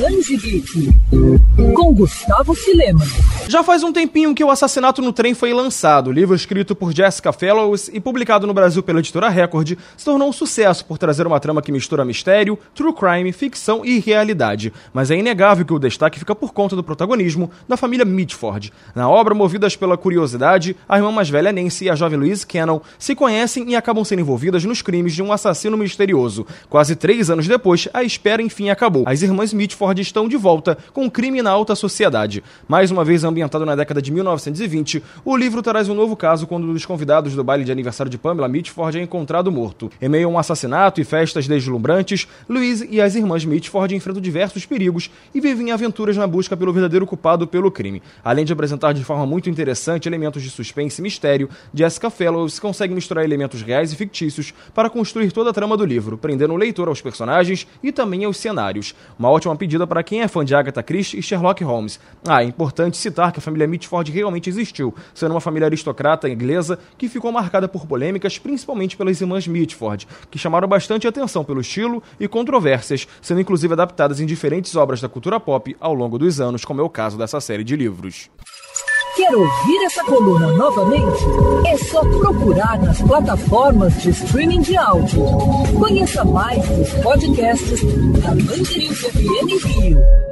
Grande Geek, com Gustavo Filema. Já faz um tempinho que o Assassinato no Trem foi lançado. O livro escrito por Jessica Fellows e publicado no Brasil pela editora Record se tornou um sucesso por trazer uma trama que mistura mistério, true crime, ficção e realidade. Mas é inegável que o destaque fica por conta do protagonismo da família Mitford. Na obra, movidas pela curiosidade, a irmã mais velha Nancy e a jovem Louise Cannon se conhecem e acabam sendo envolvidas nos crimes de um assassino misterioso. Quase três anos depois, a espera enfim acabou. As irmãs Mitford estão de volta com o crime na alta sociedade. Mais uma vez ambientado na década de 1920, o livro traz um novo caso quando um dos convidados do baile de aniversário de Pamela Mitford é encontrado morto. Em meio a um assassinato e festas deslumbrantes, Louise e as irmãs Mitford enfrentam diversos perigos e vivem aventuras na busca pelo verdadeiro culpado pelo crime. Além de apresentar de forma muito interessante elementos de suspense e mistério, Jessica Fellows consegue misturar elementos reais e fictícios para construir toda a trama do livro, prendendo o leitor aos personagens e também aos cenários. Uma ótima pedida para quem é fã de Agatha Christie e Sherlock Holmes. Ah, é importante citar que a família Mitford realmente existiu, sendo uma família aristocrata inglesa que ficou marcada por polêmicas, principalmente pelas irmãs Mitford, que chamaram bastante atenção pelo estilo e controvérsias, sendo inclusive adaptadas em diferentes obras da cultura pop ao longo dos anos, como é o caso dessa série de livros. Quer ouvir essa coluna novamente? É só procurar nas plataformas de streaming de áudio. Conheça mais dos podcasts da Mandirinhos FM Rio.